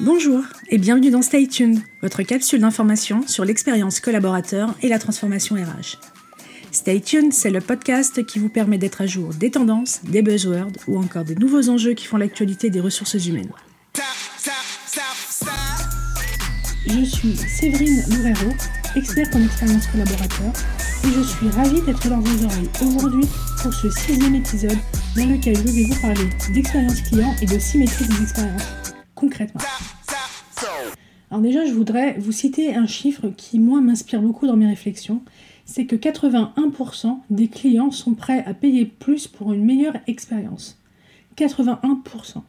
Bonjour et bienvenue dans Stay Tuned, votre capsule d'information sur l'expérience collaborateur et la transformation RH. Stay Tuned, c'est le podcast qui vous permet d'être à jour des tendances, des buzzwords ou encore des nouveaux enjeux qui font l'actualité des ressources humaines. Je suis Séverine Loureiro, experte en expérience collaborateur, et je suis ravie d'être dans vos oreilles aujourd'hui pour ce sixième épisode dans lequel je vais vous parler d'expérience client et de symétrie des expériences, concrètement. Alors déjà, je voudrais vous citer un chiffre qui, moi, m'inspire beaucoup dans mes réflexions. C'est que 81% des clients sont prêts à payer plus pour une meilleure expérience. 81%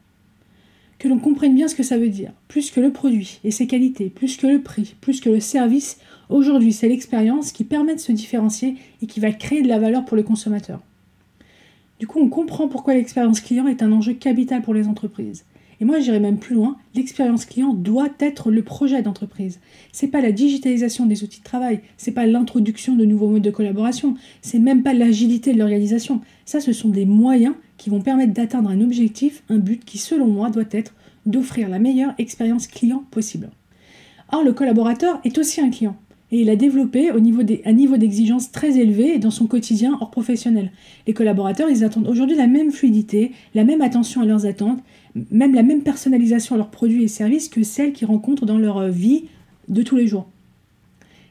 que l'on comprenne bien ce que ça veut dire. Plus que le produit et ses qualités, plus que le prix, plus que le service, aujourd'hui c'est l'expérience qui permet de se différencier et qui va créer de la valeur pour le consommateur. Du coup, on comprend pourquoi l'expérience client est un enjeu capital pour les entreprises. Et moi, j'irais même plus loin, l'expérience client doit être le projet d'entreprise. C'est pas la digitalisation des outils de travail, c'est pas l'introduction de nouveaux modes de collaboration, c'est même pas l'agilité de l'organisation. Ça, ce sont des moyens qui vont permettre d'atteindre un objectif, un but qui, selon moi, doit être d'offrir la meilleure expérience client possible. Or, le collaborateur est aussi un client et il a développé au niveau un niveau d'exigence très élevé dans son quotidien hors professionnel. Les collaborateurs, ils attendent aujourd'hui la même fluidité, la même attention à leurs attentes, même la même personnalisation à leurs produits et services que celles qu'ils rencontrent dans leur vie de tous les jours.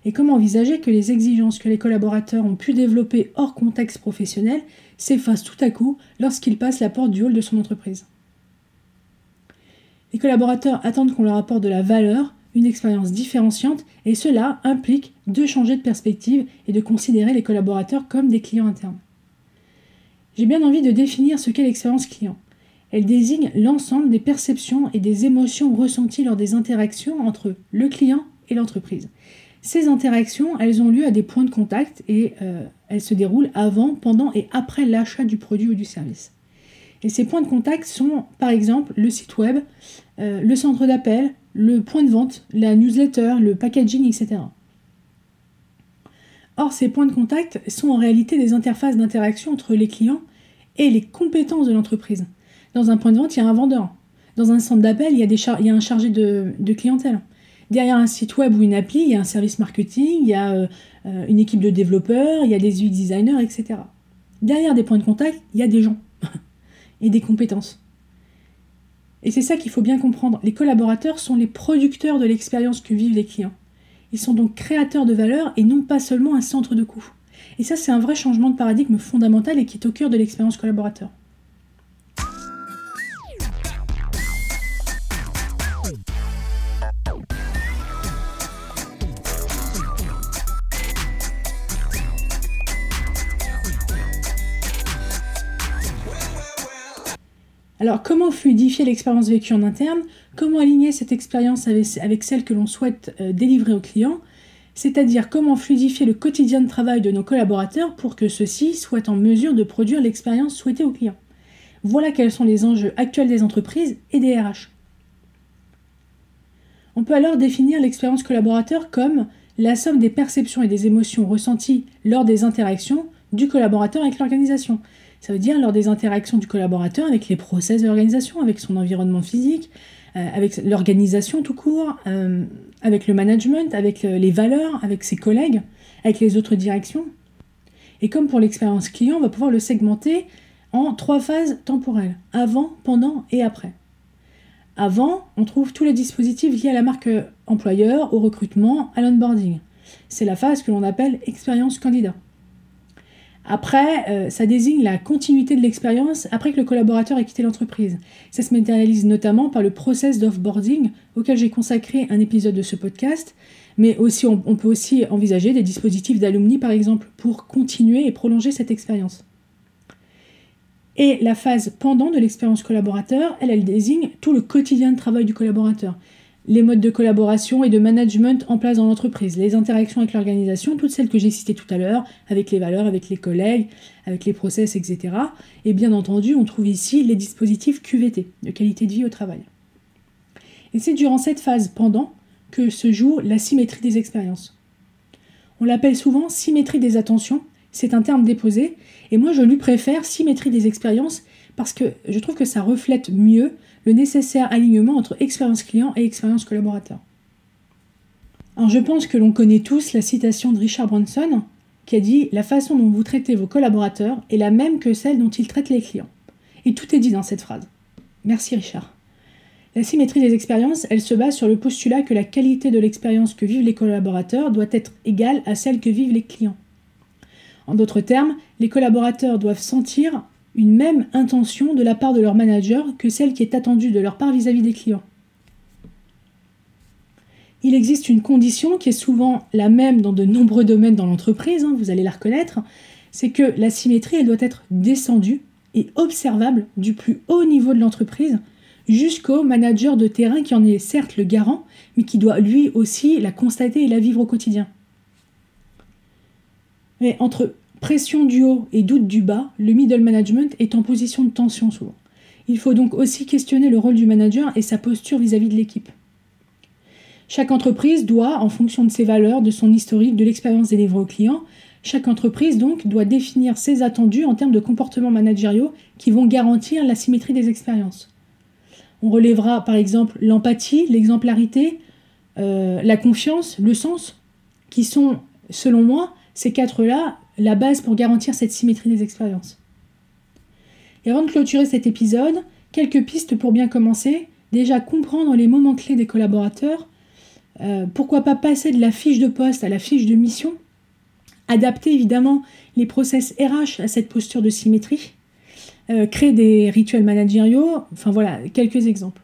Et comment envisager que les exigences que les collaborateurs ont pu développer hors contexte professionnel s'effacent tout à coup lorsqu'ils passent la porte du hall de son entreprise? Les collaborateurs attendent qu'on leur apporte de la valeur, une expérience différenciante, et cela implique de changer de perspective et de considérer les collaborateurs comme des clients internes. J'ai bien envie de définir ce qu'est l'expérience client. Elle désigne l'ensemble des perceptions et des émotions ressenties lors des interactions entre le client et l'entreprise. Ces interactions, elles ont lieu à des points de contact et euh, elles se déroulent avant, pendant et après l'achat du produit ou du service. Et ces points de contact sont par exemple le site web, euh, le centre d'appel, le point de vente, la newsletter, le packaging, etc. Or, ces points de contact sont en réalité des interfaces d'interaction entre les clients et les compétences de l'entreprise. Dans un point de vente, il y a un vendeur. Dans un centre d'appel, il, y a un chargé de, clientèle. Derrière un site web ou une appli, il y a un service marketing, il y a euh, une équipe de développeurs, il y a des UI designers, etc. Derrière des points de contact, il y a des gens et des compétences. Et c'est ça qu'il faut bien comprendre. Les collaborateurs sont les producteurs de l'expérience que vivent les clients. Ils sont donc créateurs de valeur et non pas seulement un centre de coût. Et ça, c'est un vrai changement de paradigme fondamental et qui est au cœur de l'expérience collaborateur. Alors, comment fluidifier l'expérience vécue en interne? Comment aligner cette expérience avec, celle que l'on souhaite euh, délivrer aux clients C'est-à-dire comment fluidifier le quotidien de travail de nos collaborateurs pour que ceux-ci soient en mesure de produire l'expérience souhaitée aux clients. Voilà quels sont les enjeux actuels des entreprises et des RH. On peut alors définir l'expérience collaborateur comme la somme des perceptions et des émotions ressenties lors des interactions du collaborateur avec l'organisation. Ça veut dire lors des interactions du collaborateur avec les process d'organisation, avec son environnement physique, euh, avec l'organisation tout court, euh, avec le management, avec euh, les valeurs, avec ses collègues, avec les autres directions. Et comme pour l'expérience client, on va pouvoir le segmenter en trois phases temporelles, avant, pendant et après. Avant, on trouve tous les dispositifs liés à la marque employeur, au recrutement, à l'onboarding. C'est la phase que l'on appelle expérience candidat. Après, euh, ça désigne la continuité de l'expérience après que le collaborateur ait quitté l'entreprise. Ça se matérialise notamment par le process d'offboarding auquel j'ai consacré un épisode de ce podcast, mais aussi on, peut aussi envisager des dispositifs d'alumni par exemple pour continuer et prolonger cette expérience. Et la phase pendant de l'expérience collaborateur, elle, elle désigne tout le quotidien de travail du collaborateur les modes de collaboration et de management en place dans l'entreprise, les interactions avec l'organisation, toutes celles que j'ai citées tout à l'heure, avec les valeurs, avec les collègues, avec les process, etc. Et bien entendu, on trouve ici les dispositifs QVT, de qualité de vie au travail. Et c'est durant cette phase pendant que se joue la symétrie des expériences. On l'appelle souvent symétrie des attentions, c'est un terme déposé, et moi je lui préfère symétrie des expériences parce que je trouve que ça reflète mieux le nécessaire alignement entre expérience client et expérience collaborateur. Alors je pense que l'on connaît tous la citation de Richard Branson qui a dit La façon dont vous traitez vos collaborateurs est la même que celle dont ils traitent les clients. Et tout est dit dans cette phrase. Merci Richard. La symétrie des expériences, elle se base sur le postulat que la qualité de l'expérience que vivent les collaborateurs doit être égale à celle que vivent les clients. En d'autres termes, les collaborateurs doivent sentir une même intention de la part de leur manager que celle qui est attendue de leur part vis-à-vis des clients. Il existe une condition qui est souvent la même dans de nombreux domaines dans l'entreprise, hein, vous allez la reconnaître, c'est que la symétrie elle doit être descendue et observable du plus haut niveau de l'entreprise jusqu'au manager de terrain qui en est certes le garant, mais qui doit lui aussi la constater et la vivre au quotidien. Mais entre pression du haut et doute du bas, le middle management est en position de tension souvent. Il faut donc aussi questionner le rôle du manager et sa posture vis-à-vis de l'équipe. Chaque entreprise doit, en fonction de ses valeurs, de son historique, de l'expérience délivrée aux clients, chaque entreprise donc doit définir ses attendus en termes de comportements managériaux qui vont garantir la symétrie des expériences. On relèvera par exemple l'empathie, l'exemplarité, euh, la confiance, le sens, qui sont, selon moi, ces quatre-là, la base pour garantir cette symétrie des expériences. Et avant de clôturer cet épisode, quelques pistes pour bien commencer. Déjà comprendre les moments clés des collaborateurs. Euh, pourquoi pas passer de la fiche de poste à la fiche de mission Adapter évidemment les process RH à cette posture de symétrie. Euh, créer des rituels managériaux. Enfin voilà, quelques exemples.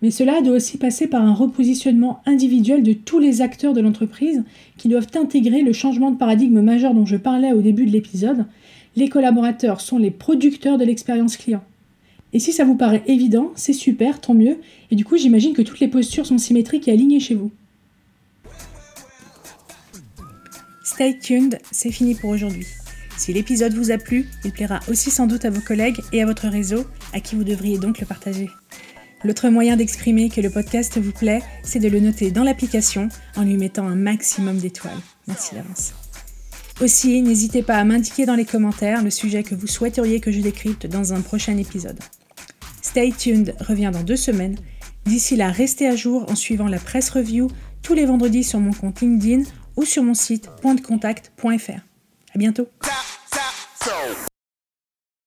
Mais cela doit aussi passer par un repositionnement individuel de tous les acteurs de l'entreprise qui doivent intégrer le changement de paradigme majeur dont je parlais au début de l'épisode. Les collaborateurs sont les producteurs de l'expérience client. Et si ça vous paraît évident, c'est super, tant mieux. Et du coup, j'imagine que toutes les postures sont symétriques et alignées chez vous. Stay tuned, c'est fini pour aujourd'hui. Si l'épisode vous a plu, il plaira aussi sans doute à vos collègues et à votre réseau, à qui vous devriez donc le partager. L'autre moyen d'exprimer que le podcast vous plaît, c'est de le noter dans l'application en lui mettant un maximum d'étoiles. Merci d'avance. Aussi, n'hésitez pas à m'indiquer dans les commentaires le sujet que vous souhaiteriez que je décrypte dans un prochain épisode. Stay tuned revient dans deux semaines. D'ici là, restez à jour en suivant la presse review tous les vendredis sur mon compte LinkedIn ou sur mon site pointdecontact.fr. À bientôt.